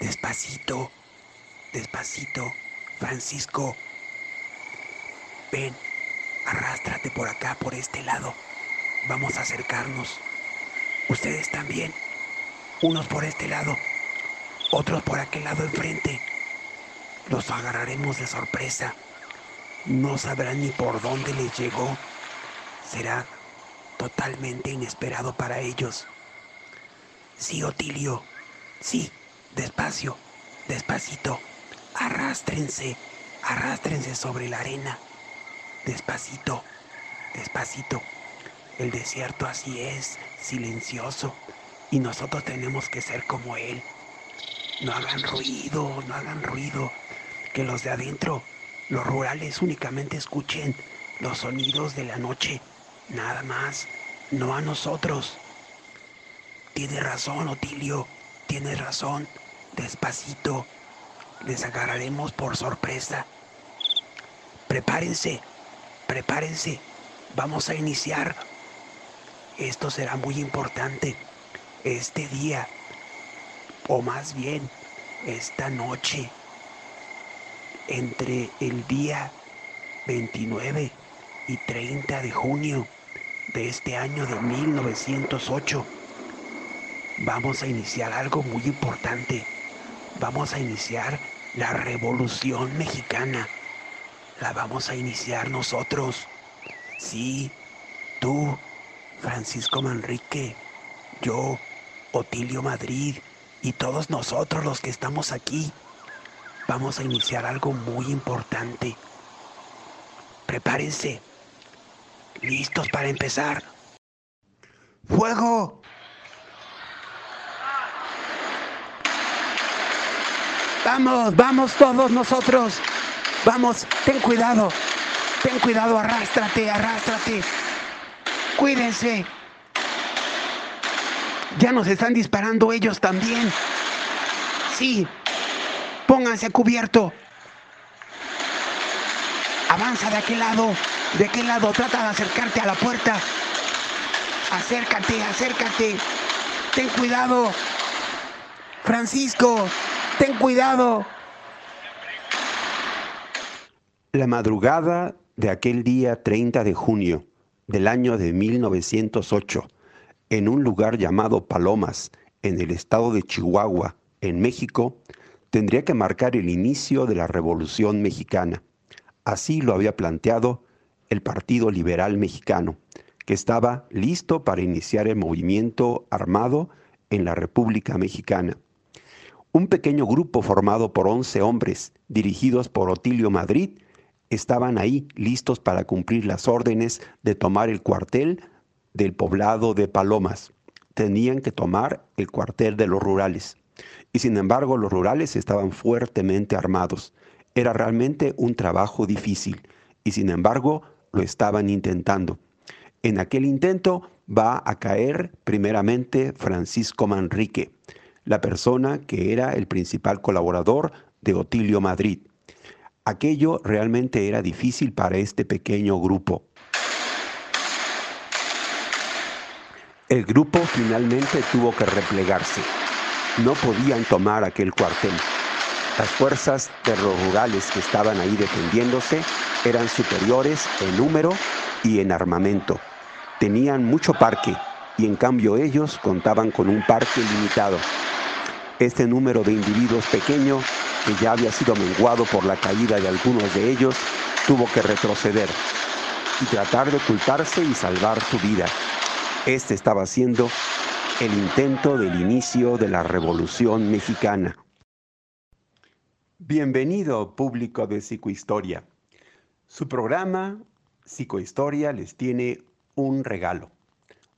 Despacito, despacito, Francisco. Ven, arrástrate por acá, por este lado. Vamos a acercarnos. Ustedes también. Unos por este lado, otros por aquel lado enfrente. Los agarraremos de sorpresa. No sabrán ni por dónde les llegó. Será totalmente inesperado para ellos. Sí, Otilio. Sí, Despacio, despacito. Arrástrense, arrástrense sobre la arena. Despacito, despacito. El desierto así es, silencioso. Y nosotros tenemos que ser como él. No hagan ruido, no hagan ruido. Que los de adentro, los rurales únicamente escuchen los sonidos de la noche. Nada más, no a nosotros. Tiene razón, Otilio, tiene razón. Despacito, les agarraremos por sorpresa. Prepárense, prepárense, vamos a iniciar. Esto será muy importante. Este día, o más bien, esta noche, entre el día 29 y 30 de junio de este año de 1908, vamos a iniciar algo muy importante vamos a iniciar la revolución mexicana. La vamos a iniciar nosotros. Sí, tú, Francisco Manrique, yo, Otilio Madrid y todos nosotros los que estamos aquí. Vamos a iniciar algo muy importante. Prepárense. ¿Listos para empezar? ¡Fuego! Vamos, vamos todos nosotros. Vamos, ten cuidado. Ten cuidado, arrástrate, arrástrate. Cuídense. Ya nos están disparando ellos también. Sí. Pónganse cubierto. Avanza de aquel lado. De aquel lado. Trata de acercarte a la puerta. Acércate, acércate. Ten cuidado. Francisco, Ten cuidado. La madrugada de aquel día 30 de junio del año de 1908, en un lugar llamado Palomas, en el estado de Chihuahua, en México, tendría que marcar el inicio de la Revolución Mexicana. Así lo había planteado el Partido Liberal Mexicano, que estaba listo para iniciar el movimiento armado en la República Mexicana. Un pequeño grupo formado por 11 hombres, dirigidos por Otilio Madrid, estaban ahí listos para cumplir las órdenes de tomar el cuartel del poblado de Palomas. Tenían que tomar el cuartel de los rurales. Y sin embargo los rurales estaban fuertemente armados. Era realmente un trabajo difícil y sin embargo lo estaban intentando. En aquel intento va a caer primeramente Francisco Manrique la persona que era el principal colaborador de Otilio Madrid. Aquello realmente era difícil para este pequeño grupo. El grupo finalmente tuvo que replegarse. No podían tomar aquel cuartel. Las fuerzas de los rurales que estaban ahí defendiéndose eran superiores en número y en armamento. Tenían mucho parque y en cambio ellos contaban con un parque limitado. Este número de individuos pequeño que ya había sido menguado por la caída de algunos de ellos, tuvo que retroceder y tratar de ocultarse y salvar su vida. Este estaba siendo el intento del inicio de la Revolución Mexicana. Bienvenido público de Psicohistoria. Su programa Psicohistoria les tiene un regalo,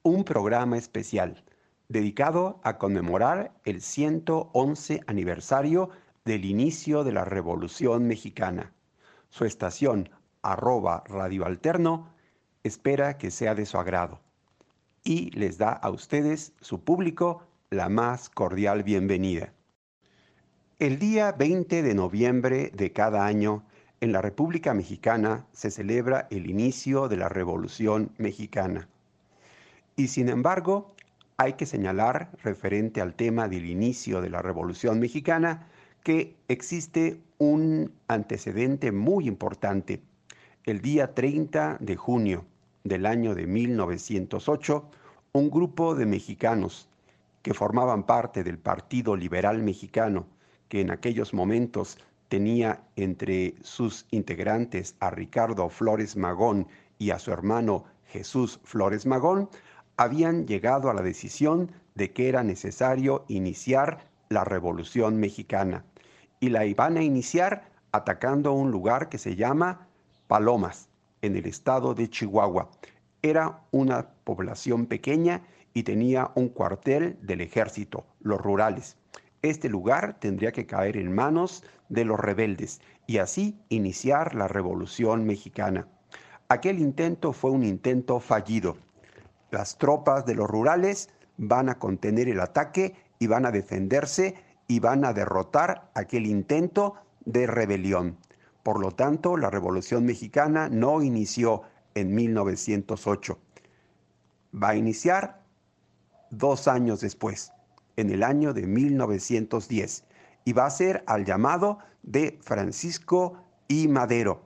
un programa especial dedicado a conmemorar el 111 aniversario del inicio de la Revolución Mexicana. Su estación arroba Radio Alterno espera que sea de su agrado y les da a ustedes, su público, la más cordial bienvenida. El día 20 de noviembre de cada año, en la República Mexicana se celebra el inicio de la Revolución Mexicana. Y sin embargo, hay que señalar, referente al tema del inicio de la Revolución Mexicana, que existe un antecedente muy importante. El día 30 de junio del año de 1908, un grupo de mexicanos que formaban parte del Partido Liberal Mexicano, que en aquellos momentos tenía entre sus integrantes a Ricardo Flores Magón y a su hermano Jesús Flores Magón, habían llegado a la decisión de que era necesario iniciar la Revolución Mexicana. Y la iban a iniciar atacando un lugar que se llama Palomas, en el estado de Chihuahua. Era una población pequeña y tenía un cuartel del ejército, los rurales. Este lugar tendría que caer en manos de los rebeldes y así iniciar la Revolución Mexicana. Aquel intento fue un intento fallido. Las tropas de los rurales van a contener el ataque y van a defenderse y van a derrotar aquel intento de rebelión. Por lo tanto, la Revolución Mexicana no inició en 1908. Va a iniciar dos años después, en el año de 1910, y va a ser al llamado de Francisco I. Madero,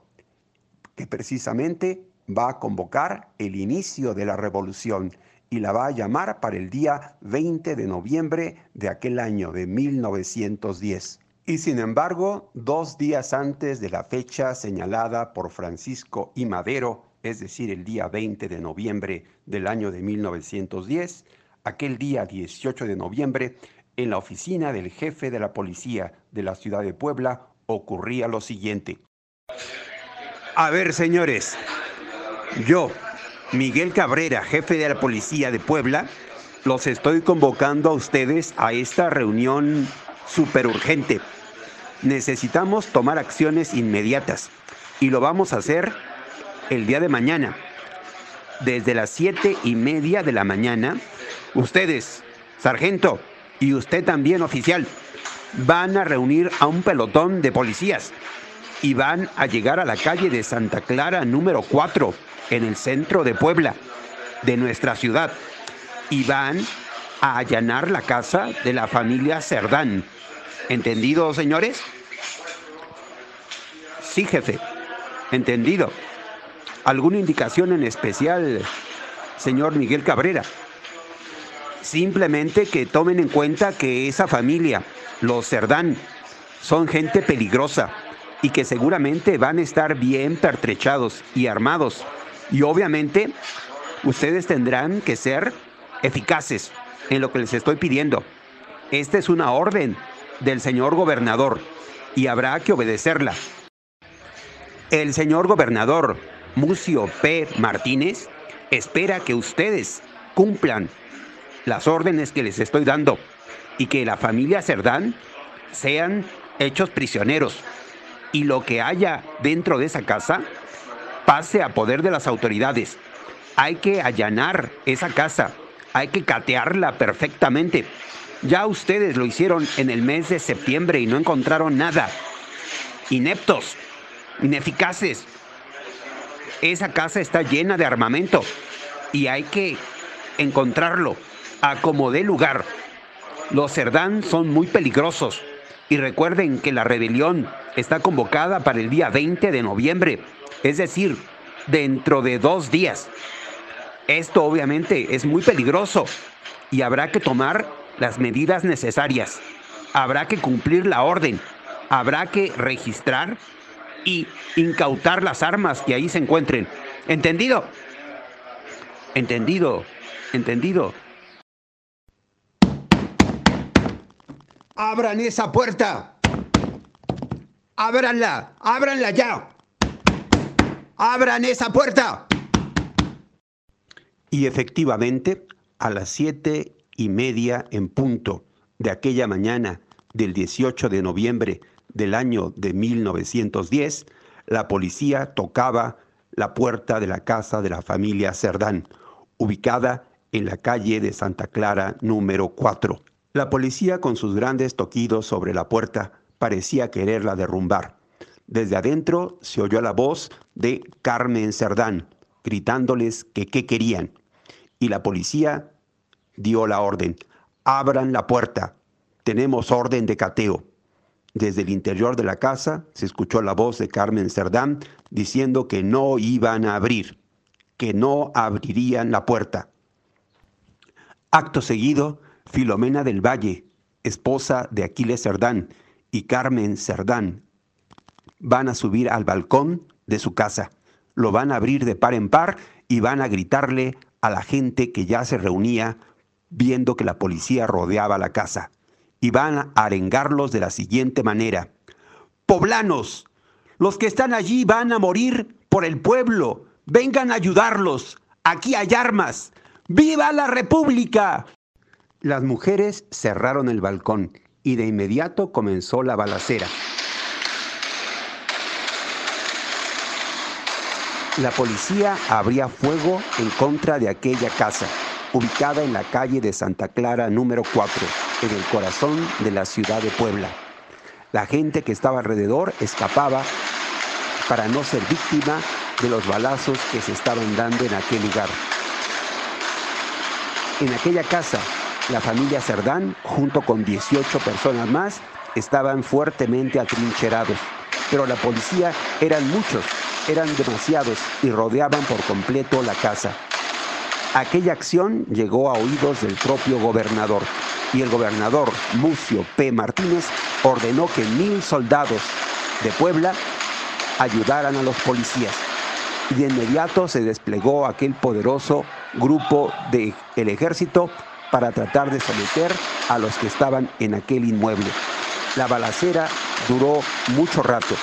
que precisamente va a convocar el inicio de la revolución y la va a llamar para el día 20 de noviembre de aquel año de 1910. Y sin embargo, dos días antes de la fecha señalada por Francisco I. Madero, es decir, el día 20 de noviembre del año de 1910, aquel día 18 de noviembre, en la oficina del jefe de la policía de la ciudad de Puebla, ocurría lo siguiente. A ver, señores, yo, Miguel Cabrera, jefe de la policía de Puebla, los estoy convocando a ustedes a esta reunión súper urgente. Necesitamos tomar acciones inmediatas y lo vamos a hacer el día de mañana. Desde las siete y media de la mañana, ustedes, sargento, y usted también, oficial, van a reunir a un pelotón de policías y van a llegar a la calle de Santa Clara número 4 en el centro de Puebla, de nuestra ciudad, y van a allanar la casa de la familia Cerdán. ¿Entendido, señores? Sí, jefe. Entendido. ¿Alguna indicación en especial, señor Miguel Cabrera? Simplemente que tomen en cuenta que esa familia, los Cerdán, son gente peligrosa y que seguramente van a estar bien pertrechados y armados y obviamente ustedes tendrán que ser eficaces en lo que les estoy pidiendo. Esta es una orden del señor gobernador y habrá que obedecerla. El señor gobernador Mucio P. Martínez espera que ustedes cumplan las órdenes que les estoy dando y que la familia Cerdán sean hechos prisioneros y lo que haya dentro de esa casa pase a poder de las autoridades. Hay que allanar esa casa, hay que catearla perfectamente. Ya ustedes lo hicieron en el mes de septiembre y no encontraron nada. Ineptos, ineficaces. Esa casa está llena de armamento y hay que encontrarlo a como dé lugar. Los Cerdán son muy peligrosos y recuerden que la rebelión está convocada para el día 20 de noviembre es decir, dentro de dos días. Esto obviamente es muy peligroso y habrá que tomar las medidas necesarias. Habrá que cumplir la orden habrá que registrar y incautar las armas que ahí se encuentren. ¿Entendido? Entendido, entendido. ¡Abran esa puerta! ¡Ábranla! ¡Ábranla ya! ¡Abran esa puerta! Y efectivamente, a las siete y media en punto de aquella mañana del 18 de noviembre del año de 1910, la policía tocaba la puerta de la casa de la familia Cerdán, ubicada en la calle de Santa Clara número 4. La policía con sus grandes toquidos sobre la puerta parecía quererla derrumbar. Desde adentro se oyó la voz de Carmen Cerdán, gritándoles que qué querían. Y la policía dio la orden, abran la puerta, tenemos orden de cateo. Desde el interior de la casa se escuchó la voz de Carmen Cerdán diciendo que no iban a abrir, que no abrirían la puerta. Acto seguido, Filomena del Valle, esposa de Aquiles Cerdán, y Carmen Cerdán van a subir al balcón de su casa. Lo van a abrir de par en par y van a gritarle a la gente que ya se reunía viendo que la policía rodeaba la casa. Y van a arengarlos de la siguiente manera. Poblanos, los que están allí van a morir por el pueblo. Vengan a ayudarlos. Aquí hay armas. ¡Viva la República! Las mujeres cerraron el balcón y de inmediato comenzó la balacera. La policía abría fuego en contra de aquella casa, ubicada en la calle de Santa Clara número 4, en el corazón de la ciudad de Puebla. La gente que estaba alrededor escapaba para no ser víctima de los balazos que se estaban dando en aquel lugar. En aquella casa, la familia Cerdán, junto con 18 personas más, estaban fuertemente atrincherados, pero la policía eran muchos eran demasiados y rodeaban por completo la casa. Aquella acción llegó a oídos del propio gobernador y el gobernador Mucio P. Martínez ordenó que mil soldados de Puebla ayudaran a los policías. Y de inmediato se desplegó aquel poderoso grupo del ejército para tratar de someter a los que estaban en aquel inmueble. La balacera duró mucho rato,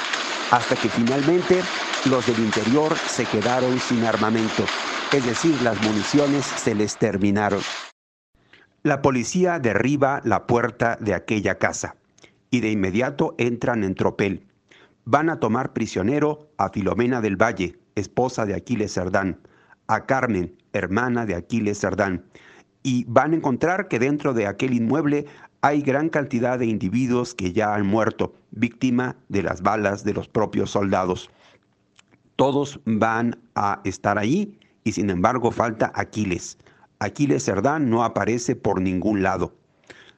hasta que finalmente los del interior se quedaron sin armamento, es decir, las municiones se les terminaron. La policía derriba la puerta de aquella casa y de inmediato entran en tropel. Van a tomar prisionero a Filomena del Valle, esposa de Aquiles Cerdán, a Carmen, hermana de Aquiles Cerdán, y van a encontrar que dentro de aquel inmueble hay gran cantidad de individuos que ya han muerto, víctima de las balas de los propios soldados todos van a estar ahí y sin embargo falta Aquiles. Aquiles Cerdán no aparece por ningún lado.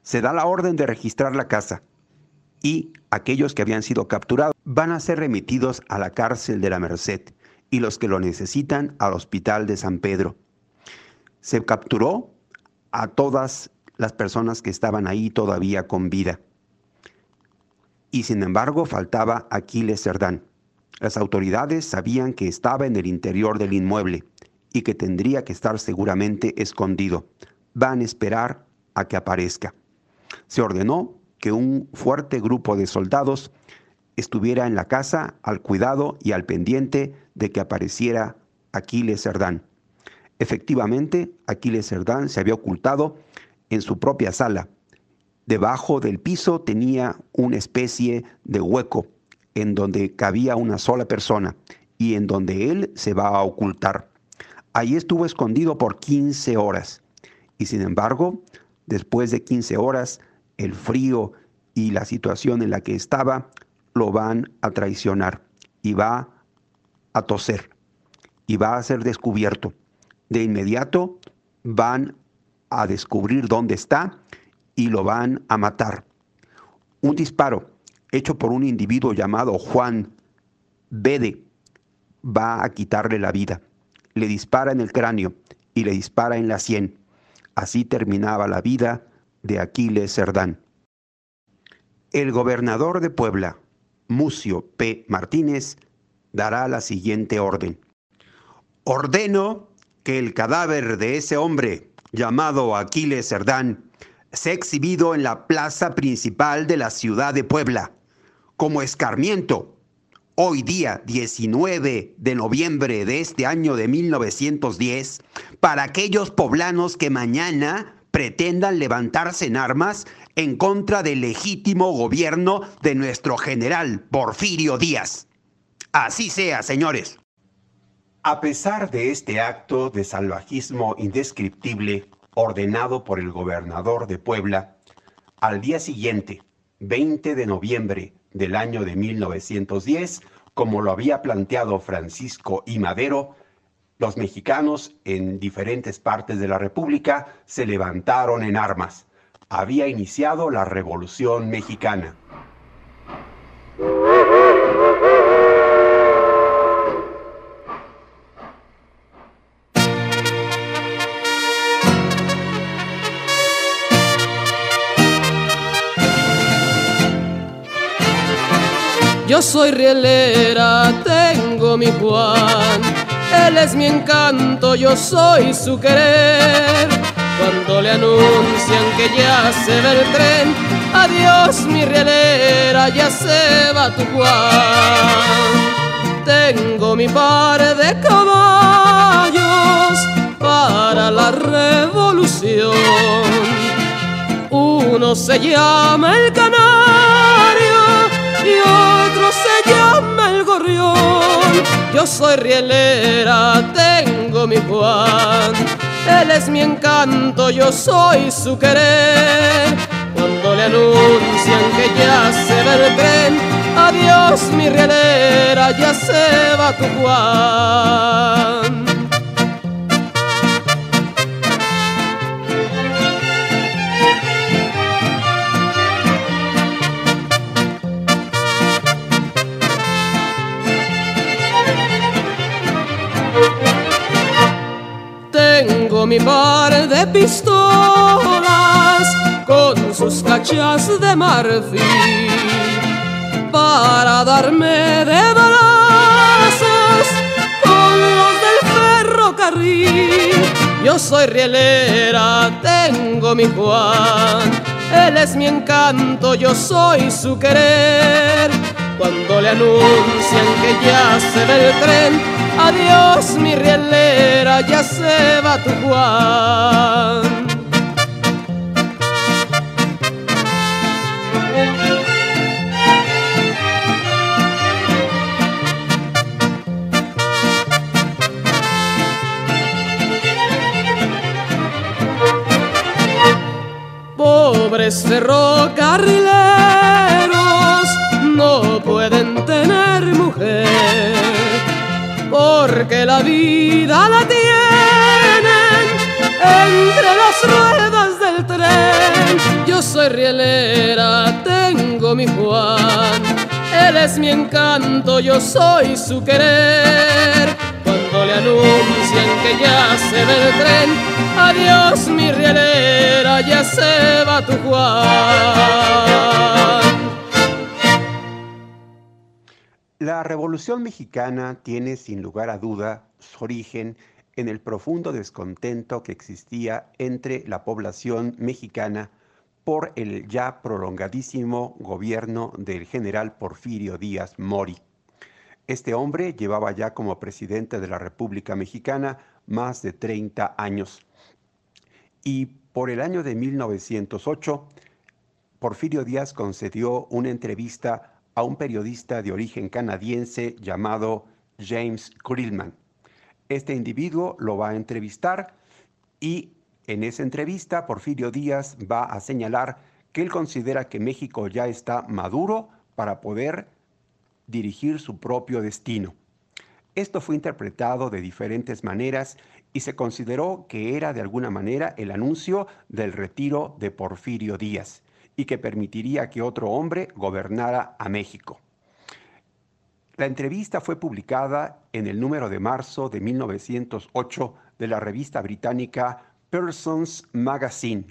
Se da la orden de registrar la casa y aquellos que habían sido capturados van a ser remitidos a la cárcel de la Merced y los que lo necesitan al hospital de San Pedro. Se capturó a todas las personas que estaban ahí todavía con vida. Y sin embargo faltaba Aquiles Cerdán. Las autoridades sabían que estaba en el interior del inmueble y que tendría que estar seguramente escondido. Van a esperar a que aparezca. Se ordenó que un fuerte grupo de soldados estuviera en la casa al cuidado y al pendiente de que apareciera Aquiles Cerdán. Efectivamente, Aquiles Cerdán se había ocultado en su propia sala. Debajo del piso tenía una especie de hueco en donde cabía una sola persona y en donde él se va a ocultar. Ahí estuvo escondido por 15 horas. Y sin embargo, después de 15 horas, el frío y la situación en la que estaba lo van a traicionar y va a toser y va a ser descubierto. De inmediato van a descubrir dónde está y lo van a matar. Un disparo hecho por un individuo llamado Juan Bede, va a quitarle la vida. Le dispara en el cráneo y le dispara en la sien. Así terminaba la vida de Aquiles Cerdán. El gobernador de Puebla, Mucio P. Martínez, dará la siguiente orden. Ordeno que el cadáver de ese hombre, llamado Aquiles Cerdán, sea exhibido en la plaza principal de la ciudad de Puebla, como escarmiento, hoy día 19 de noviembre de este año de 1910, para aquellos poblanos que mañana pretendan levantarse en armas en contra del legítimo gobierno de nuestro general Porfirio Díaz. Así sea, señores. A pesar de este acto de salvajismo indescriptible ordenado por el gobernador de Puebla, al día siguiente, 20 de noviembre del año de 1910, como lo había planteado Francisco y Madero, los mexicanos en diferentes partes de la República se levantaron en armas. Había iniciado la Revolución Mexicana. Yo soy rielera, tengo mi Juan, él es mi encanto, yo soy su querer. Cuando le anuncian que ya se ve el tren, adiós mi rielera, ya se va tu Juan. Tengo mi par de caballos para la revolución. Uno se llama el se llama el gorrión. Yo soy rielera, tengo mi Juan. Él es mi encanto, yo soy su querer. Cuando le anuncian que ya se ve el tren, adiós mi rielera, ya se va tu Juan. Mi par de pistolas con sus cachas de marfil para darme de balazos con los del ferrocarril. Yo soy rielera, tengo mi Juan, él es mi encanto, yo soy su querer. Cuando le anuncian que ya se ve el tren, adiós mi rielera, ya se va tu Juan. Pobres ferrocarrileros no pueden tener mujer porque la vida la tienen entre las ruedas del tren. Yo soy rielera, tengo mi Juan, él es mi encanto, yo soy su querer. Cuando le anuncian que ya se ve el tren, adiós mi rielera, ya se va tu Juan. La Revolución Mexicana tiene sin lugar a duda su origen en el profundo descontento que existía entre la población mexicana por el ya prolongadísimo gobierno del general Porfirio Díaz Mori. Este hombre llevaba ya como presidente de la República Mexicana más de 30 años. Y por el año de 1908, Porfirio Díaz concedió una entrevista a un periodista de origen canadiense llamado James Krillman. Este individuo lo va a entrevistar y en esa entrevista Porfirio Díaz va a señalar que él considera que México ya está maduro para poder dirigir su propio destino. Esto fue interpretado de diferentes maneras y se consideró que era de alguna manera el anuncio del retiro de Porfirio Díaz y que permitiría que otro hombre gobernara a México. La entrevista fue publicada en el número de marzo de 1908 de la revista británica Persons Magazine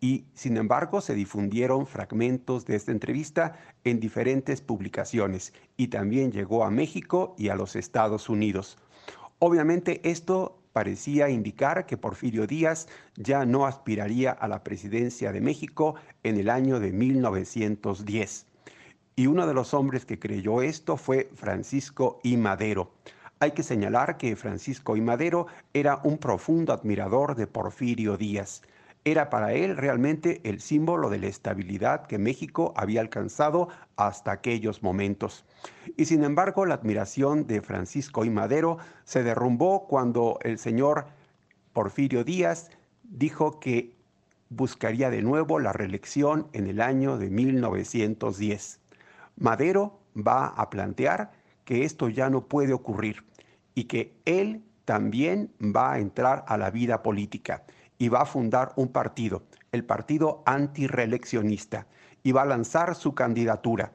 y sin embargo se difundieron fragmentos de esta entrevista en diferentes publicaciones y también llegó a México y a los Estados Unidos. Obviamente esto parecía indicar que Porfirio Díaz ya no aspiraría a la presidencia de México en el año de 1910. Y uno de los hombres que creyó esto fue Francisco I. Madero. Hay que señalar que Francisco I. Madero era un profundo admirador de Porfirio Díaz era para él realmente el símbolo de la estabilidad que México había alcanzado hasta aquellos momentos. Y sin embargo, la admiración de Francisco y Madero se derrumbó cuando el señor Porfirio Díaz dijo que buscaría de nuevo la reelección en el año de 1910. Madero va a plantear que esto ya no puede ocurrir y que él también va a entrar a la vida política y va a fundar un partido, el Partido Antireeleccionista, y va a lanzar su candidatura.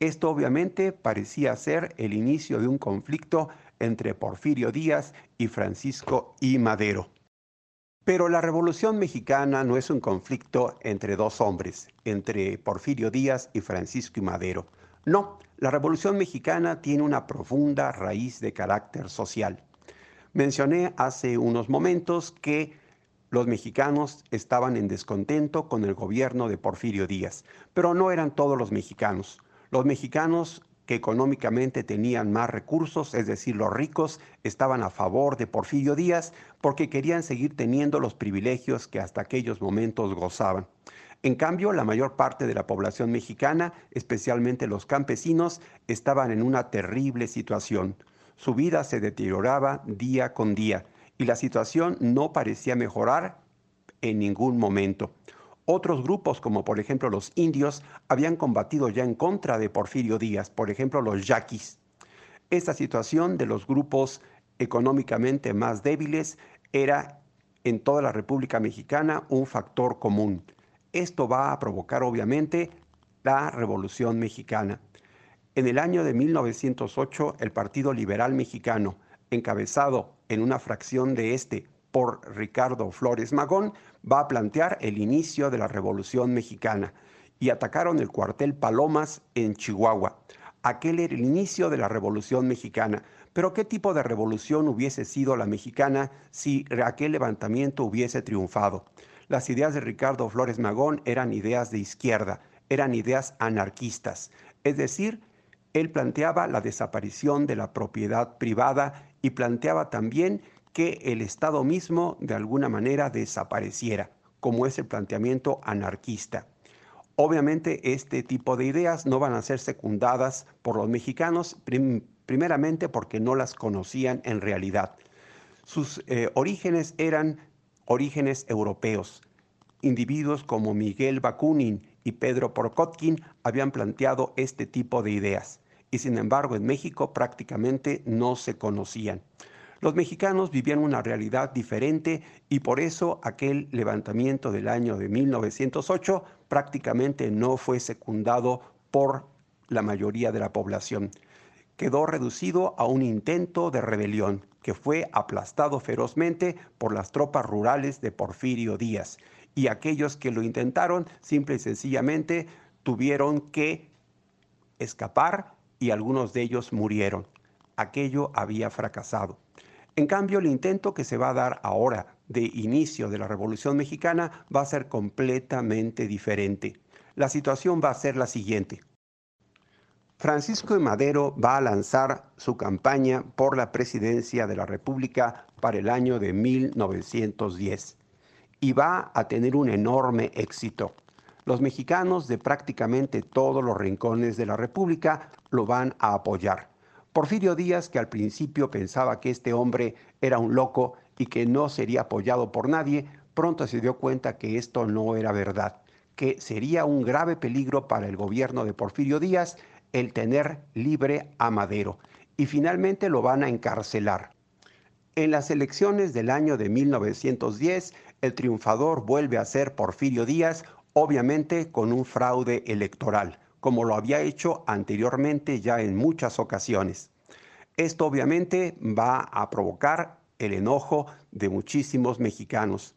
Esto obviamente parecía ser el inicio de un conflicto entre Porfirio Díaz y Francisco I. Madero. Pero la Revolución Mexicana no es un conflicto entre dos hombres, entre Porfirio Díaz y Francisco I. Madero. No, la Revolución Mexicana tiene una profunda raíz de carácter social. Mencioné hace unos momentos que los mexicanos estaban en descontento con el gobierno de Porfirio Díaz, pero no eran todos los mexicanos. Los mexicanos que económicamente tenían más recursos, es decir, los ricos, estaban a favor de Porfirio Díaz porque querían seguir teniendo los privilegios que hasta aquellos momentos gozaban. En cambio, la mayor parte de la población mexicana, especialmente los campesinos, estaban en una terrible situación. Su vida se deterioraba día con día y la situación no parecía mejorar en ningún momento. Otros grupos, como por ejemplo los indios, habían combatido ya en contra de Porfirio Díaz, por ejemplo los yaquis. Esta situación de los grupos económicamente más débiles era en toda la República Mexicana un factor común. Esto va a provocar obviamente la Revolución Mexicana. En el año de 1908, el Partido Liberal Mexicano, encabezado en una fracción de este por Ricardo Flores Magón, va a plantear el inicio de la Revolución Mexicana y atacaron el cuartel Palomas en Chihuahua. Aquel era el inicio de la Revolución Mexicana. Pero ¿qué tipo de revolución hubiese sido la mexicana si aquel levantamiento hubiese triunfado? Las ideas de Ricardo Flores Magón eran ideas de izquierda, eran ideas anarquistas, es decir, él planteaba la desaparición de la propiedad privada y planteaba también que el Estado mismo de alguna manera desapareciera, como es el planteamiento anarquista. Obviamente este tipo de ideas no van a ser secundadas por los mexicanos, primeramente porque no las conocían en realidad. Sus eh, orígenes eran orígenes europeos. Individuos como Miguel Bakunin y Pedro Porkotkin habían planteado este tipo de ideas y sin embargo en México prácticamente no se conocían. Los mexicanos vivían una realidad diferente y por eso aquel levantamiento del año de 1908 prácticamente no fue secundado por la mayoría de la población. Quedó reducido a un intento de rebelión que fue aplastado ferozmente por las tropas rurales de Porfirio Díaz y aquellos que lo intentaron simple y sencillamente tuvieron que escapar y algunos de ellos murieron. Aquello había fracasado. En cambio, el intento que se va a dar ahora de inicio de la Revolución Mexicana va a ser completamente diferente. La situación va a ser la siguiente. Francisco de Madero va a lanzar su campaña por la presidencia de la República para el año de 1910 y va a tener un enorme éxito. Los mexicanos de prácticamente todos los rincones de la República lo van a apoyar. Porfirio Díaz, que al principio pensaba que este hombre era un loco y que no sería apoyado por nadie, pronto se dio cuenta que esto no era verdad, que sería un grave peligro para el gobierno de Porfirio Díaz el tener libre a Madero, y finalmente lo van a encarcelar. En las elecciones del año de 1910, el triunfador vuelve a ser Porfirio Díaz, obviamente con un fraude electoral, como lo había hecho anteriormente ya en muchas ocasiones. Esto obviamente va a provocar el enojo de muchísimos mexicanos.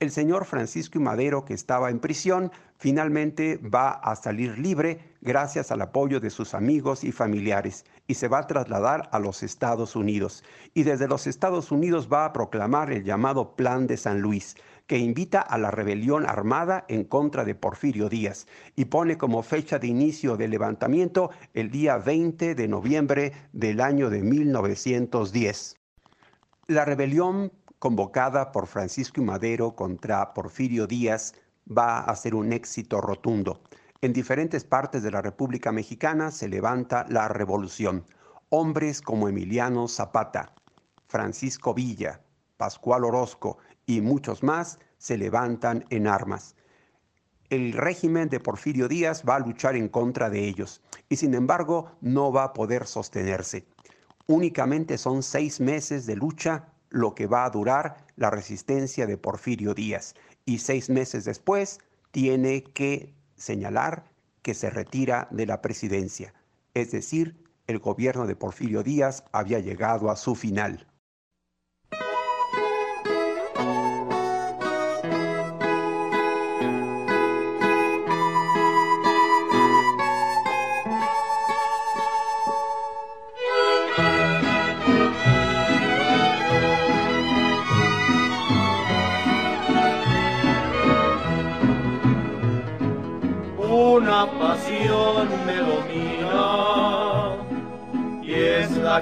El señor Francisco Madero, que estaba en prisión, finalmente va a salir libre gracias al apoyo de sus amigos y familiares y se va a trasladar a los Estados Unidos. Y desde los Estados Unidos va a proclamar el llamado Plan de San Luis, que invita a la rebelión armada en contra de Porfirio Díaz y pone como fecha de inicio del levantamiento el día 20 de noviembre del año de 1910. La rebelión convocada por Francisco y Madero contra Porfirio Díaz va a ser un éxito rotundo. En diferentes partes de la República Mexicana se levanta la revolución. Hombres como Emiliano Zapata, Francisco Villa, Pascual Orozco y muchos más se levantan en armas. El régimen de Porfirio Díaz va a luchar en contra de ellos y sin embargo no va a poder sostenerse. Únicamente son seis meses de lucha lo que va a durar la resistencia de Porfirio Díaz y seis meses después tiene que señalar que se retira de la presidencia. Es decir, el gobierno de Porfirio Díaz había llegado a su final.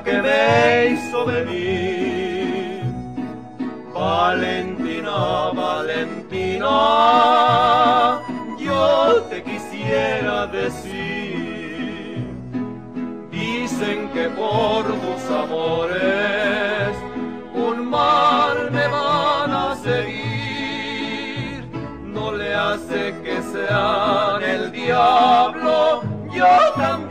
Que me hizo venir. Valentina, Valentina, yo te quisiera decir. Dicen que por tus amores un mal me van a seguir. No le hace que sean el diablo, yo también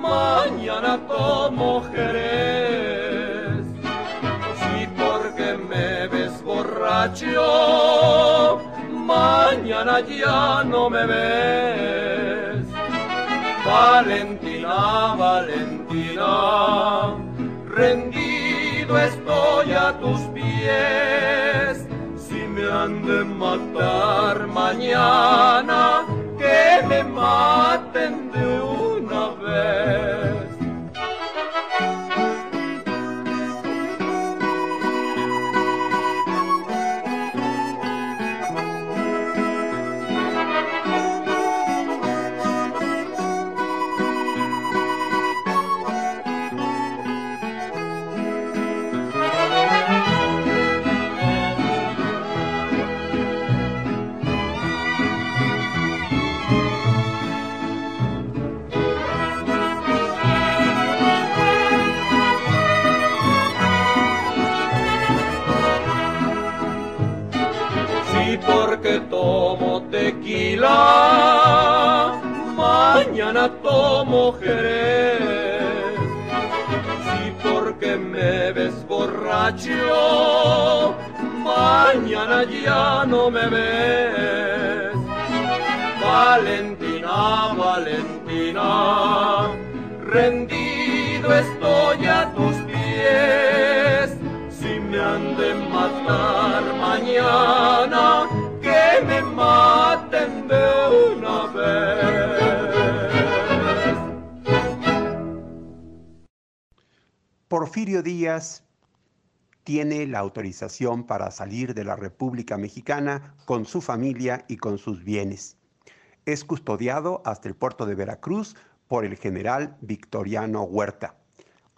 mañana tomo jerez. Sí, porque me ves borracho, mañana ya no me ves. Valentina, Valentina, rendido estoy a tus pies me han de matar mañana, que me maten borracho, mañana ya no me ves. Valentina, Valentina, rendido estoy a tus pies. Si me han de matar mañana, que me maten de una vez. Porfirio Díaz tiene la autorización para salir de la República Mexicana con su familia y con sus bienes. Es custodiado hasta el puerto de Veracruz por el general Victoriano Huerta,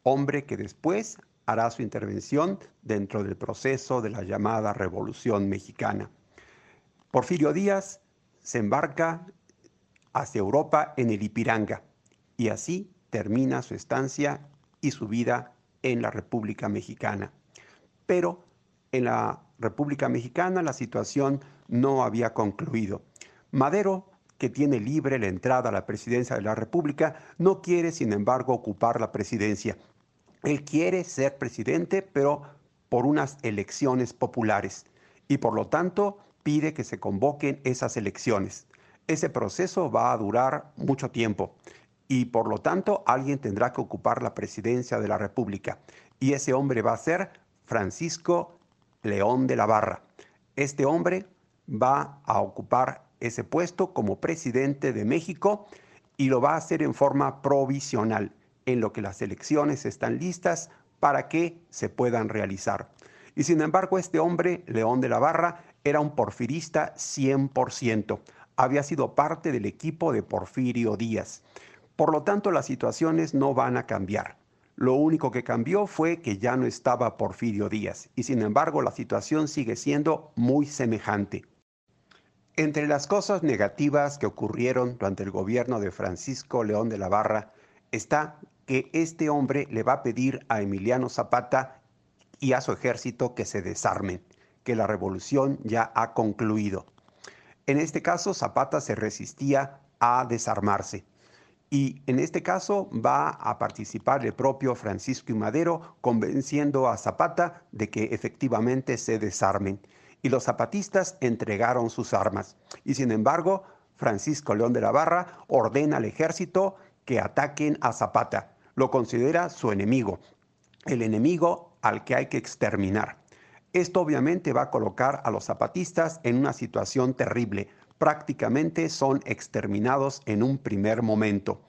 hombre que después hará su intervención dentro del proceso de la llamada Revolución Mexicana. Porfirio Díaz se embarca hacia Europa en el Ipiranga y así termina su estancia y su vida en la República Mexicana. Pero en la República Mexicana la situación no había concluido. Madero, que tiene libre la entrada a la presidencia de la República, no quiere, sin embargo, ocupar la presidencia. Él quiere ser presidente, pero por unas elecciones populares. Y por lo tanto, pide que se convoquen esas elecciones. Ese proceso va a durar mucho tiempo y por lo tanto alguien tendrá que ocupar la presidencia de la República. Y ese hombre va a ser Francisco León de la Barra. Este hombre va a ocupar ese puesto como presidente de México y lo va a hacer en forma provisional, en lo que las elecciones están listas para que se puedan realizar. Y sin embargo, este hombre, León de la Barra, era un porfirista 100%. Había sido parte del equipo de Porfirio Díaz. Por lo tanto, las situaciones no van a cambiar. Lo único que cambió fue que ya no estaba Porfirio Díaz y sin embargo la situación sigue siendo muy semejante. Entre las cosas negativas que ocurrieron durante el gobierno de Francisco León de la Barra está que este hombre le va a pedir a Emiliano Zapata y a su ejército que se desarmen, que la revolución ya ha concluido. En este caso, Zapata se resistía a desarmarse. Y en este caso va a participar el propio Francisco y Madero convenciendo a Zapata de que efectivamente se desarmen. Y los zapatistas entregaron sus armas. Y sin embargo, Francisco León de la Barra ordena al ejército que ataquen a Zapata. Lo considera su enemigo, el enemigo al que hay que exterminar. Esto obviamente va a colocar a los zapatistas en una situación terrible, prácticamente son exterminados en un primer momento.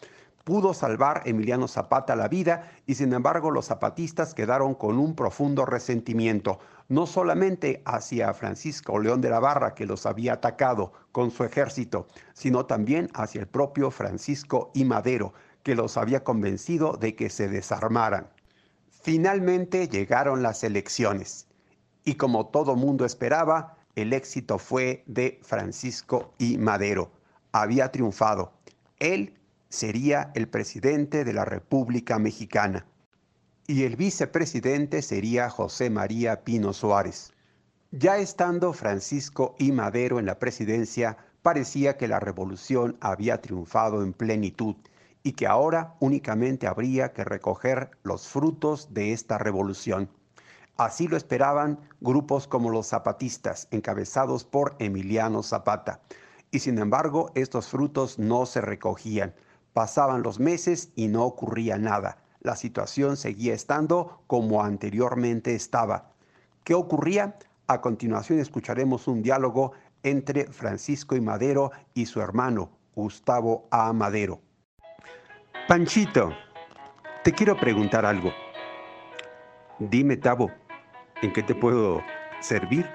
Pudo salvar Emiliano Zapata la vida y sin embargo los zapatistas quedaron con un profundo resentimiento, no solamente hacia Francisco León de la Barra que los había atacado con su ejército, sino también hacia el propio Francisco y Madero que los había convencido de que se desarmaran. Finalmente llegaron las elecciones y como todo mundo esperaba, el éxito fue de Francisco I. Madero. Había triunfado. Él sería el presidente de la República Mexicana y el vicepresidente sería José María Pino Suárez. Ya estando Francisco I. Madero en la presidencia, parecía que la revolución había triunfado en plenitud y que ahora únicamente habría que recoger los frutos de esta revolución. Así lo esperaban grupos como los zapatistas, encabezados por Emiliano Zapata. Y sin embargo, estos frutos no se recogían. Pasaban los meses y no ocurría nada. La situación seguía estando como anteriormente estaba. ¿Qué ocurría? A continuación escucharemos un diálogo entre Francisco y Madero y su hermano, Gustavo A. Madero. Panchito, te quiero preguntar algo. Dime, Tavo, ¿En qué te puedo servir?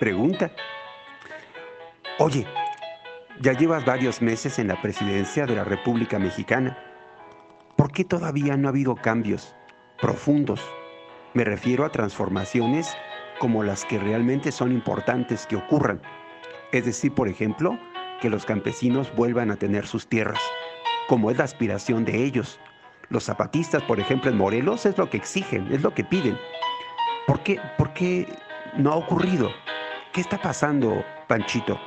Pregunta. Oye, ya llevas varios meses en la presidencia de la República Mexicana. ¿Por qué todavía no ha habido cambios profundos? Me refiero a transformaciones como las que realmente son importantes que ocurran. Es decir, por ejemplo, que los campesinos vuelvan a tener sus tierras, como es la aspiración de ellos. Los zapatistas, por ejemplo, en Morelos es lo que exigen, es lo que piden. ¿Por qué, ¿Por qué no ha ocurrido? ¿Qué está pasando, Panchito?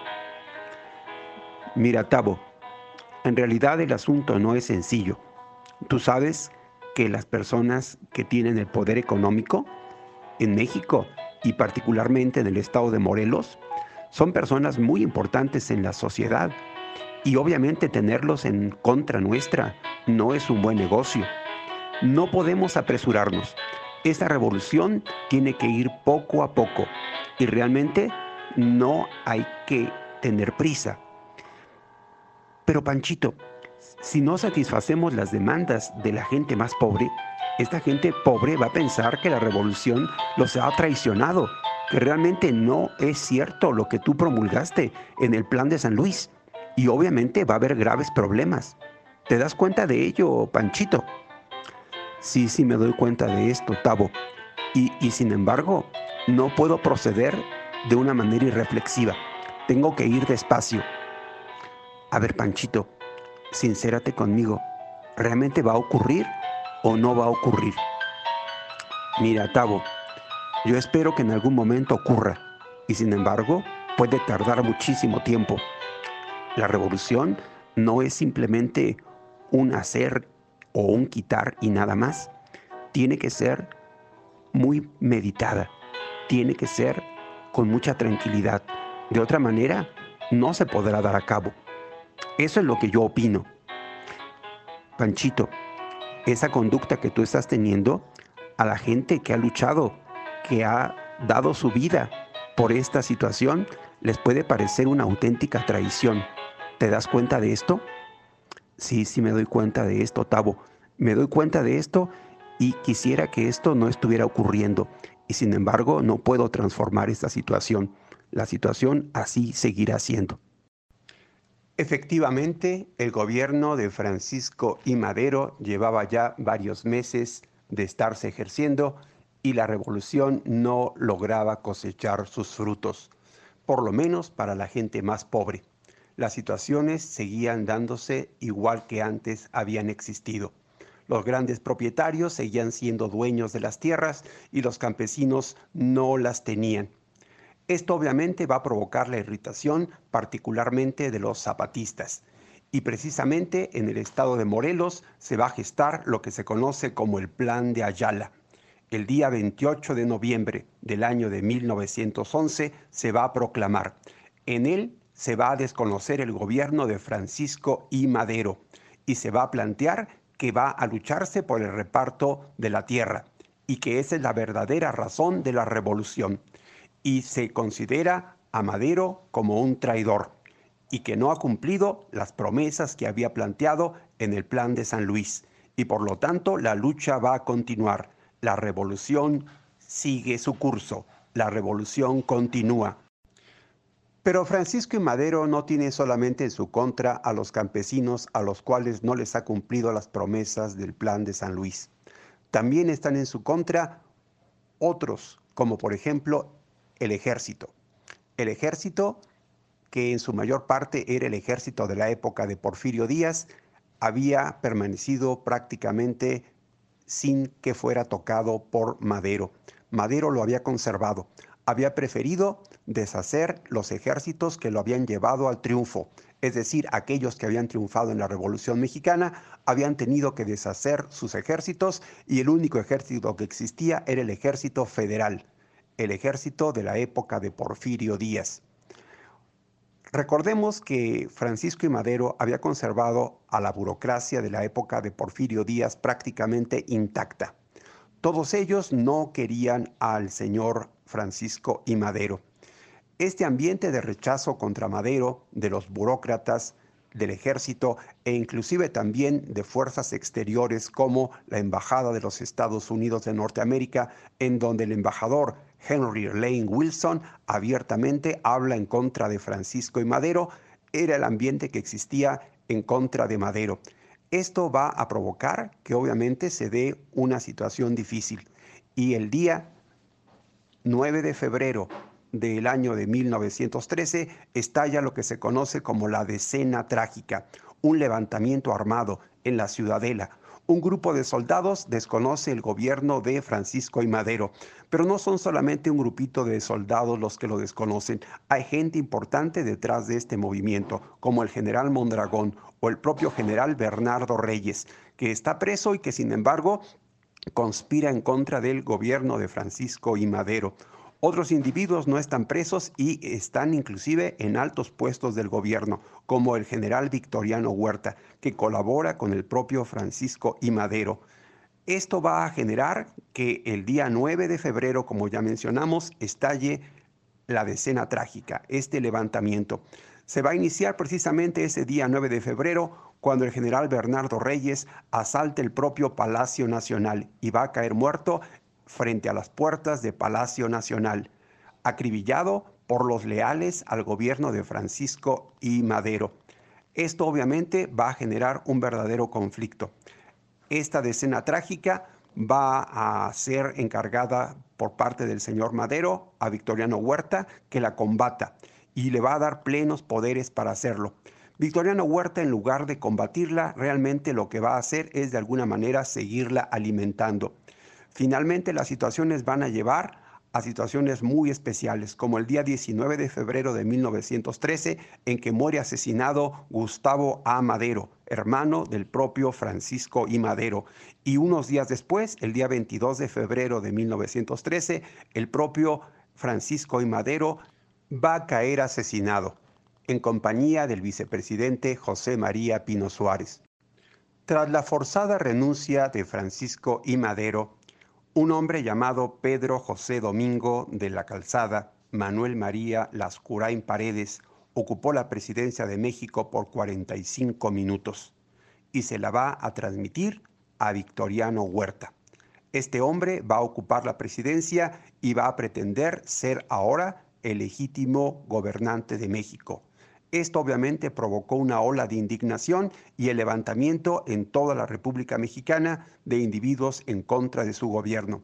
Mira, Tavo, en realidad el asunto no es sencillo. Tú sabes que las personas que tienen el poder económico en México y particularmente en el estado de Morelos son personas muy importantes en la sociedad y obviamente tenerlos en contra nuestra no es un buen negocio. No podemos apresurarnos. Esta revolución tiene que ir poco a poco y realmente no hay que tener prisa. Pero Panchito, si no satisfacemos las demandas de la gente más pobre, esta gente pobre va a pensar que la revolución los ha traicionado, que realmente no es cierto lo que tú promulgaste en el plan de San Luis. Y obviamente va a haber graves problemas. ¿Te das cuenta de ello, Panchito? Sí, sí me doy cuenta de esto, Tavo. Y, y sin embargo, no puedo proceder de una manera irreflexiva. Tengo que ir despacio. A ver, Panchito, sincérate conmigo. ¿Realmente va a ocurrir o no va a ocurrir? Mira, Tavo, yo espero que en algún momento ocurra. Y sin embargo, puede tardar muchísimo tiempo. La revolución no es simplemente un hacer o un quitar y nada más. Tiene que ser muy meditada, tiene que ser con mucha tranquilidad. De otra manera, no se podrá dar a cabo. Eso es lo que yo opino. Panchito, esa conducta que tú estás teniendo a la gente que ha luchado, que ha dado su vida por esta situación, les puede parecer una auténtica traición. ¿Te das cuenta de esto? Sí, sí me doy cuenta de esto, Tavo. Me doy cuenta de esto y quisiera que esto no estuviera ocurriendo. Y sin embargo, no puedo transformar esta situación. La situación así seguirá siendo. Efectivamente, el gobierno de Francisco I. Madero llevaba ya varios meses de estarse ejerciendo y la revolución no lograba cosechar sus frutos, por lo menos para la gente más pobre. Las situaciones seguían dándose igual que antes habían existido. Los grandes propietarios seguían siendo dueños de las tierras y los campesinos no las tenían. Esto obviamente va a provocar la irritación particularmente de los zapatistas. Y precisamente en el estado de Morelos se va a gestar lo que se conoce como el Plan de Ayala. El día 28 de noviembre del año de 1911 se va a proclamar. En él se va a desconocer el gobierno de Francisco I. Madero y se va a plantear que va a lucharse por el reparto de la tierra y que esa es la verdadera razón de la revolución y se considera a Madero como un traidor y que no ha cumplido las promesas que había planteado en el plan de San Luis. Y por lo tanto la lucha va a continuar. La revolución sigue su curso. La revolución continúa. Pero Francisco y Madero no tiene solamente en su contra a los campesinos a los cuales no les ha cumplido las promesas del plan de San Luis. También están en su contra otros, como por ejemplo el ejército. El ejército, que en su mayor parte era el ejército de la época de Porfirio Díaz, había permanecido prácticamente sin que fuera tocado por Madero. Madero lo había conservado. Había preferido deshacer los ejércitos que lo habían llevado al triunfo. Es decir, aquellos que habían triunfado en la Revolución Mexicana habían tenido que deshacer sus ejércitos y el único ejército que existía era el ejército federal el ejército de la época de Porfirio Díaz. Recordemos que Francisco y Madero había conservado a la burocracia de la época de Porfirio Díaz prácticamente intacta. Todos ellos no querían al señor Francisco y Madero. Este ambiente de rechazo contra Madero de los burócratas del ejército e inclusive también de fuerzas exteriores como la Embajada de los Estados Unidos de Norteamérica, en donde el embajador Henry Lane Wilson abiertamente habla en contra de Francisco y Madero, era el ambiente que existía en contra de Madero. Esto va a provocar que obviamente se dé una situación difícil. Y el día 9 de febrero del año de 1913 estalla lo que se conoce como la Decena Trágica, un levantamiento armado en la Ciudadela. Un grupo de soldados desconoce el gobierno de Francisco y Madero, pero no son solamente un grupito de soldados los que lo desconocen. Hay gente importante detrás de este movimiento, como el general Mondragón o el propio general Bernardo Reyes, que está preso y que sin embargo conspira en contra del gobierno de Francisco y Madero. Otros individuos no están presos y están inclusive en altos puestos del gobierno, como el general Victoriano Huerta, que colabora con el propio Francisco y Madero. Esto va a generar que el día 9 de febrero, como ya mencionamos, estalle la decena trágica, este levantamiento. Se va a iniciar precisamente ese día 9 de febrero cuando el general Bernardo Reyes asalte el propio Palacio Nacional y va a caer muerto frente a las puertas de Palacio Nacional, acribillado por los leales al gobierno de Francisco y Madero. Esto obviamente va a generar un verdadero conflicto. Esta decena trágica va a ser encargada por parte del señor Madero a Victoriano Huerta que la combata y le va a dar plenos poderes para hacerlo. Victoriano Huerta, en lugar de combatirla, realmente lo que va a hacer es de alguna manera seguirla alimentando. Finalmente, las situaciones van a llevar a situaciones muy especiales, como el día 19 de febrero de 1913, en que muere asesinado Gustavo A. Madero, hermano del propio Francisco I. Madero. Y unos días después, el día 22 de febrero de 1913, el propio Francisco I. Madero va a caer asesinado en compañía del vicepresidente José María Pino Suárez. Tras la forzada renuncia de Francisco I. Madero, un hombre llamado Pedro José Domingo de la Calzada, Manuel María Lascurain Paredes, ocupó la presidencia de México por 45 minutos y se la va a transmitir a Victoriano Huerta. Este hombre va a ocupar la presidencia y va a pretender ser ahora el legítimo gobernante de México. Esto obviamente provocó una ola de indignación y el levantamiento en toda la República Mexicana de individuos en contra de su gobierno.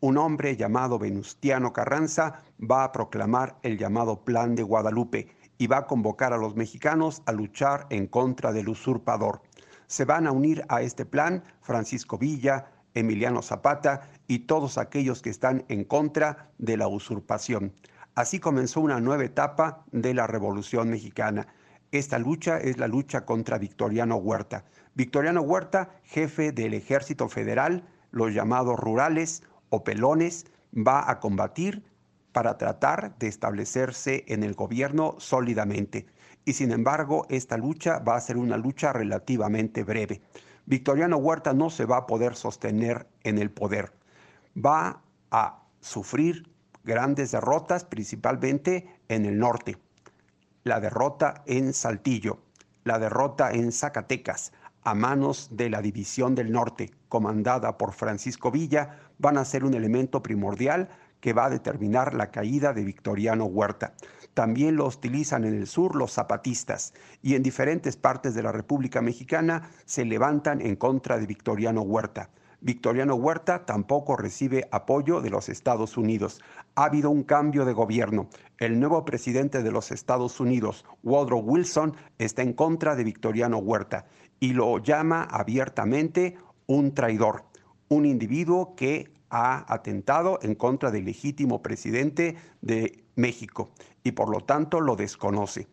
Un hombre llamado Venustiano Carranza va a proclamar el llamado Plan de Guadalupe y va a convocar a los mexicanos a luchar en contra del usurpador. Se van a unir a este plan Francisco Villa, Emiliano Zapata y todos aquellos que están en contra de la usurpación. Así comenzó una nueva etapa de la Revolución Mexicana. Esta lucha es la lucha contra Victoriano Huerta. Victoriano Huerta, jefe del Ejército Federal, los llamados rurales o pelones, va a combatir para tratar de establecerse en el gobierno sólidamente. Y sin embargo, esta lucha va a ser una lucha relativamente breve. Victoriano Huerta no se va a poder sostener en el poder. Va a sufrir grandes derrotas, principalmente en el norte. La derrota en Saltillo, la derrota en Zacatecas, a manos de la División del Norte, comandada por Francisco Villa, van a ser un elemento primordial que va a determinar la caída de Victoriano Huerta. También lo utilizan en el sur los zapatistas y en diferentes partes de la República Mexicana se levantan en contra de Victoriano Huerta. Victoriano Huerta tampoco recibe apoyo de los Estados Unidos. Ha habido un cambio de gobierno. El nuevo presidente de los Estados Unidos, Woodrow Wilson, está en contra de Victoriano Huerta y lo llama abiertamente un traidor, un individuo que ha atentado en contra del legítimo presidente de México y por lo tanto lo desconoce.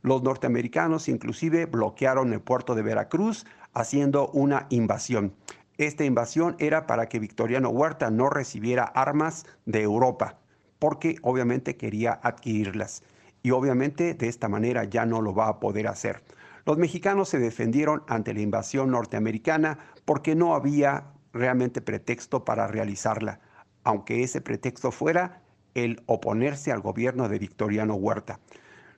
Los norteamericanos inclusive bloquearon el puerto de Veracruz haciendo una invasión. Esta invasión era para que Victoriano Huerta no recibiera armas de Europa, porque obviamente quería adquirirlas. Y obviamente de esta manera ya no lo va a poder hacer. Los mexicanos se defendieron ante la invasión norteamericana porque no había realmente pretexto para realizarla, aunque ese pretexto fuera el oponerse al gobierno de Victoriano Huerta.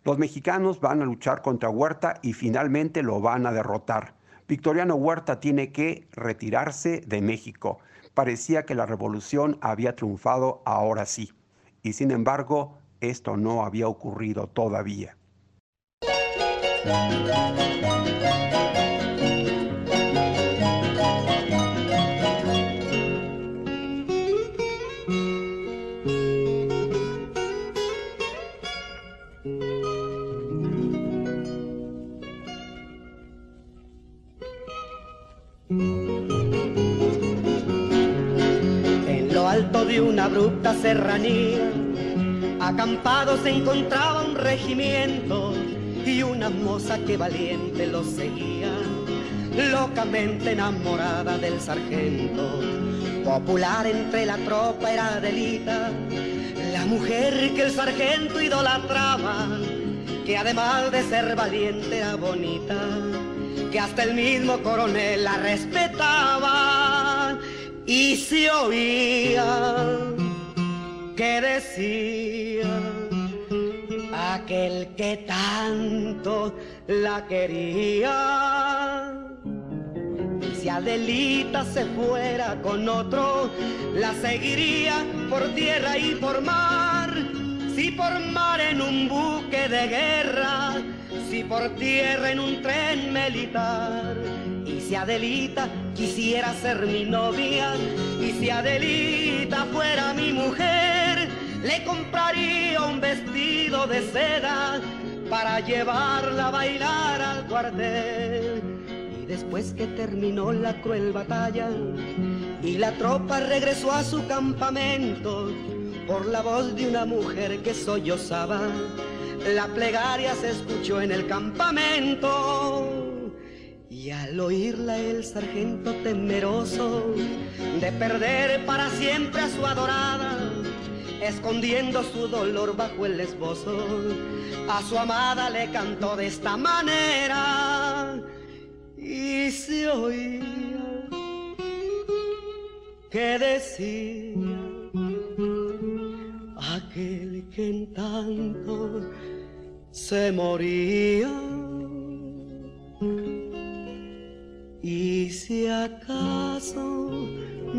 Los mexicanos van a luchar contra Huerta y finalmente lo van a derrotar. Victoriano Huerta tiene que retirarse de México. Parecía que la revolución había triunfado ahora sí. Y sin embargo, esto no había ocurrido todavía. De una abrupta serranía, acampado se encontraba un regimiento y una moza que valiente lo seguía, locamente enamorada del sargento. Popular entre la tropa era Adelita, la mujer que el sargento idolatraba, que además de ser valiente era bonita, que hasta el mismo coronel la respetaba y se oía que decía aquel que tanto la quería. Si Adelita se fuera con otro, la seguiría por tierra y por mar. Si por mar en un buque de guerra, si por tierra en un tren militar si Adelita quisiera ser mi novia y si Adelita fuera mi mujer, le compraría un vestido de seda para llevarla a bailar al cuartel. Y después que terminó la cruel batalla y la tropa regresó a su campamento, por la voz de una mujer que sollozaba, la plegaria se escuchó en el campamento. Y al oírla el sargento temeroso de perder para siempre a su adorada, escondiendo su dolor bajo el esbozo, a su amada le cantó de esta manera. y se oía que decía aquel que en tanto se moría. Y si acaso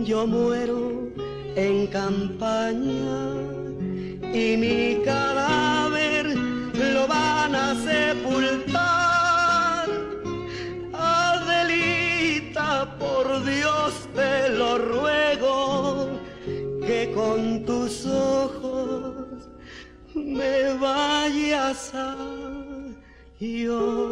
yo muero en campaña y mi cadáver lo van a sepultar, Adelita, por Dios te lo ruego, que con tus ojos me vayas a llorar.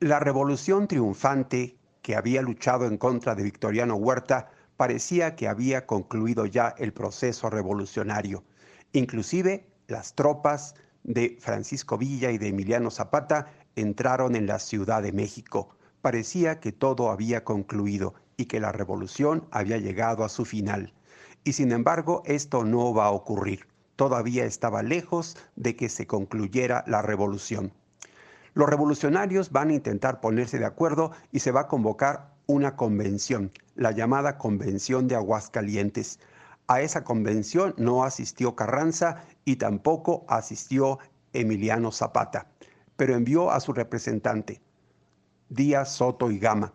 La revolución triunfante que había luchado en contra de Victoriano Huerta parecía que había concluido ya el proceso revolucionario. Inclusive las tropas de Francisco Villa y de Emiliano Zapata entraron en la Ciudad de México. Parecía que todo había concluido y que la revolución había llegado a su final. Y sin embargo, esto no va a ocurrir. Todavía estaba lejos de que se concluyera la revolución. Los revolucionarios van a intentar ponerse de acuerdo y se va a convocar una convención, la llamada Convención de Aguascalientes. A esa convención no asistió Carranza y tampoco asistió Emiliano Zapata, pero envió a su representante, Díaz Soto y Gama.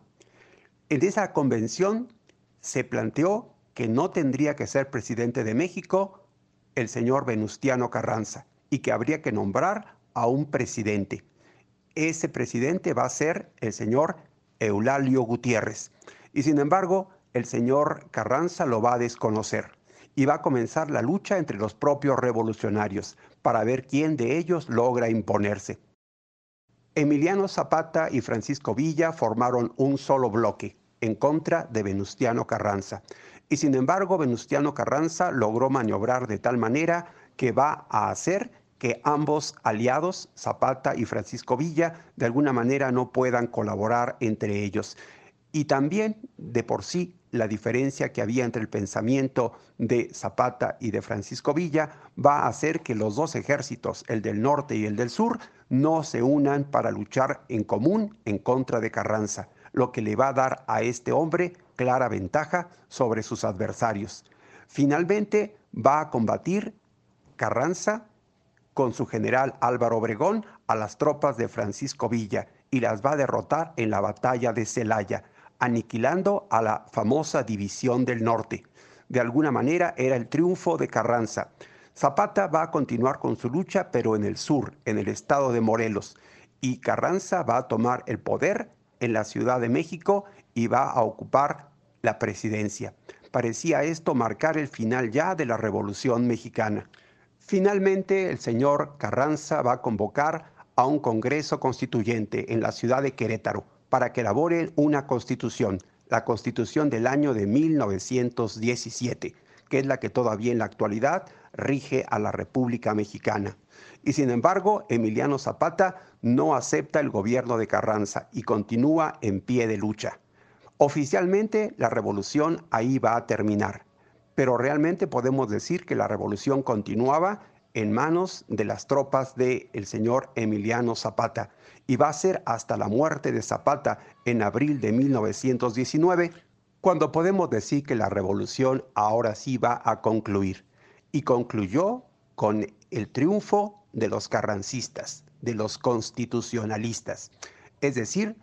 En esa convención se planteó que no tendría que ser presidente de México el señor Venustiano Carranza y que habría que nombrar a un presidente ese presidente va a ser el señor Eulalio Gutiérrez. Y sin embargo, el señor Carranza lo va a desconocer y va a comenzar la lucha entre los propios revolucionarios para ver quién de ellos logra imponerse. Emiliano Zapata y Francisco Villa formaron un solo bloque en contra de Venustiano Carranza. Y sin embargo, Venustiano Carranza logró maniobrar de tal manera que va a hacer que ambos aliados, Zapata y Francisco Villa, de alguna manera no puedan colaborar entre ellos. Y también, de por sí, la diferencia que había entre el pensamiento de Zapata y de Francisco Villa va a hacer que los dos ejércitos, el del norte y el del sur, no se unan para luchar en común en contra de Carranza, lo que le va a dar a este hombre clara ventaja sobre sus adversarios. Finalmente va a combatir Carranza con su general Álvaro Obregón a las tropas de Francisco Villa y las va a derrotar en la batalla de Celaya, aniquilando a la famosa División del Norte. De alguna manera era el triunfo de Carranza. Zapata va a continuar con su lucha, pero en el sur, en el estado de Morelos, y Carranza va a tomar el poder en la Ciudad de México y va a ocupar la presidencia. Parecía esto marcar el final ya de la Revolución Mexicana. Finalmente, el señor Carranza va a convocar a un Congreso Constituyente en la ciudad de Querétaro para que elaboren una constitución, la constitución del año de 1917, que es la que todavía en la actualidad rige a la República Mexicana. Y sin embargo, Emiliano Zapata no acepta el gobierno de Carranza y continúa en pie de lucha. Oficialmente, la revolución ahí va a terminar pero realmente podemos decir que la revolución continuaba en manos de las tropas del señor Emiliano Zapata y va a ser hasta la muerte de Zapata en abril de 1919 cuando podemos decir que la revolución ahora sí va a concluir y concluyó con el triunfo de los carrancistas, de los constitucionalistas. Es decir,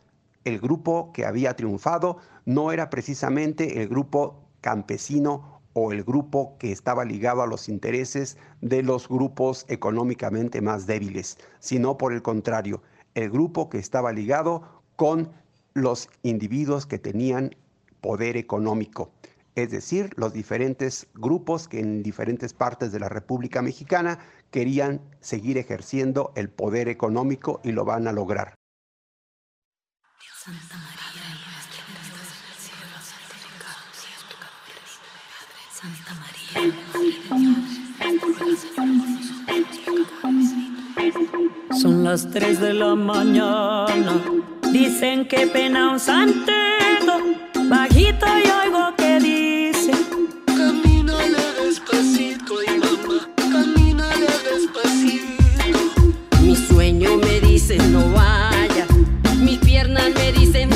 el grupo que había triunfado no era precisamente el grupo campesino o el grupo que estaba ligado a los intereses de los grupos económicamente más débiles, sino por el contrario, el grupo que estaba ligado con los individuos que tenían poder económico, es decir, los diferentes grupos que en diferentes partes de la República Mexicana querían seguir ejerciendo el poder económico y lo van a lograr. Santa María, Son las 3 de la mañana, dicen que pena un santero, bajito y oigo que dice, camínale despacito y mamá, camínale despacito. Mi sueño me dice no vaya, mis piernas me dicen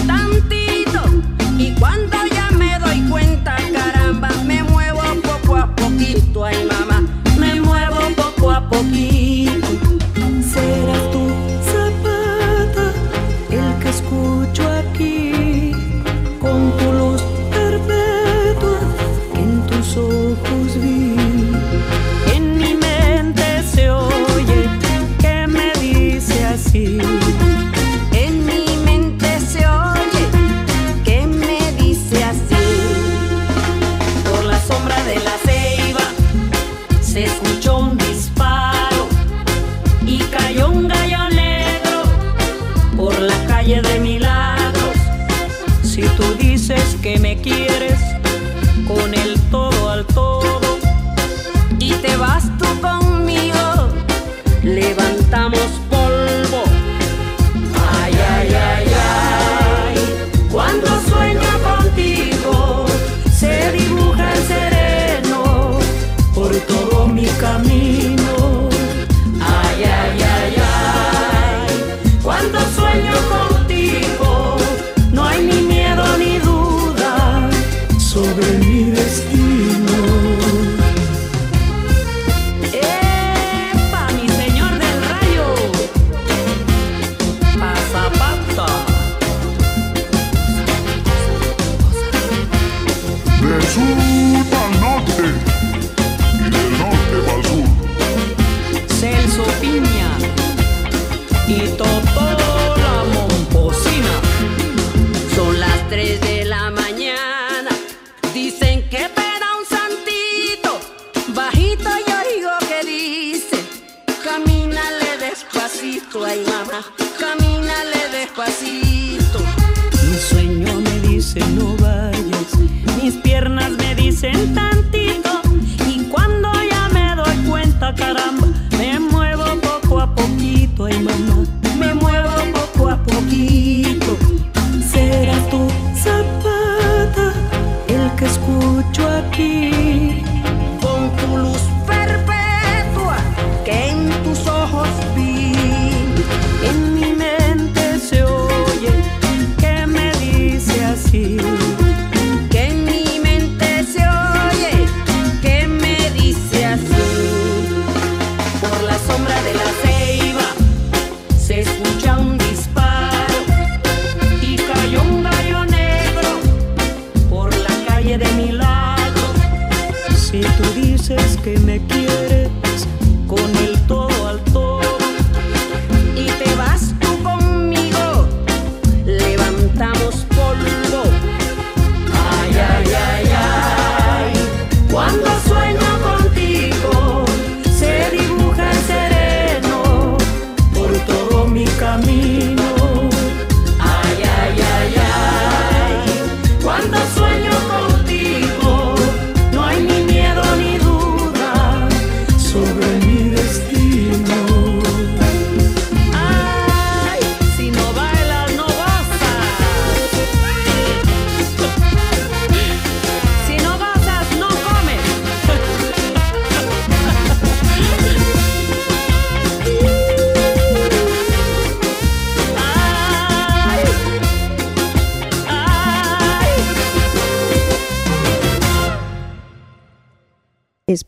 poquito, ay mamá, me muevo poco a poquito.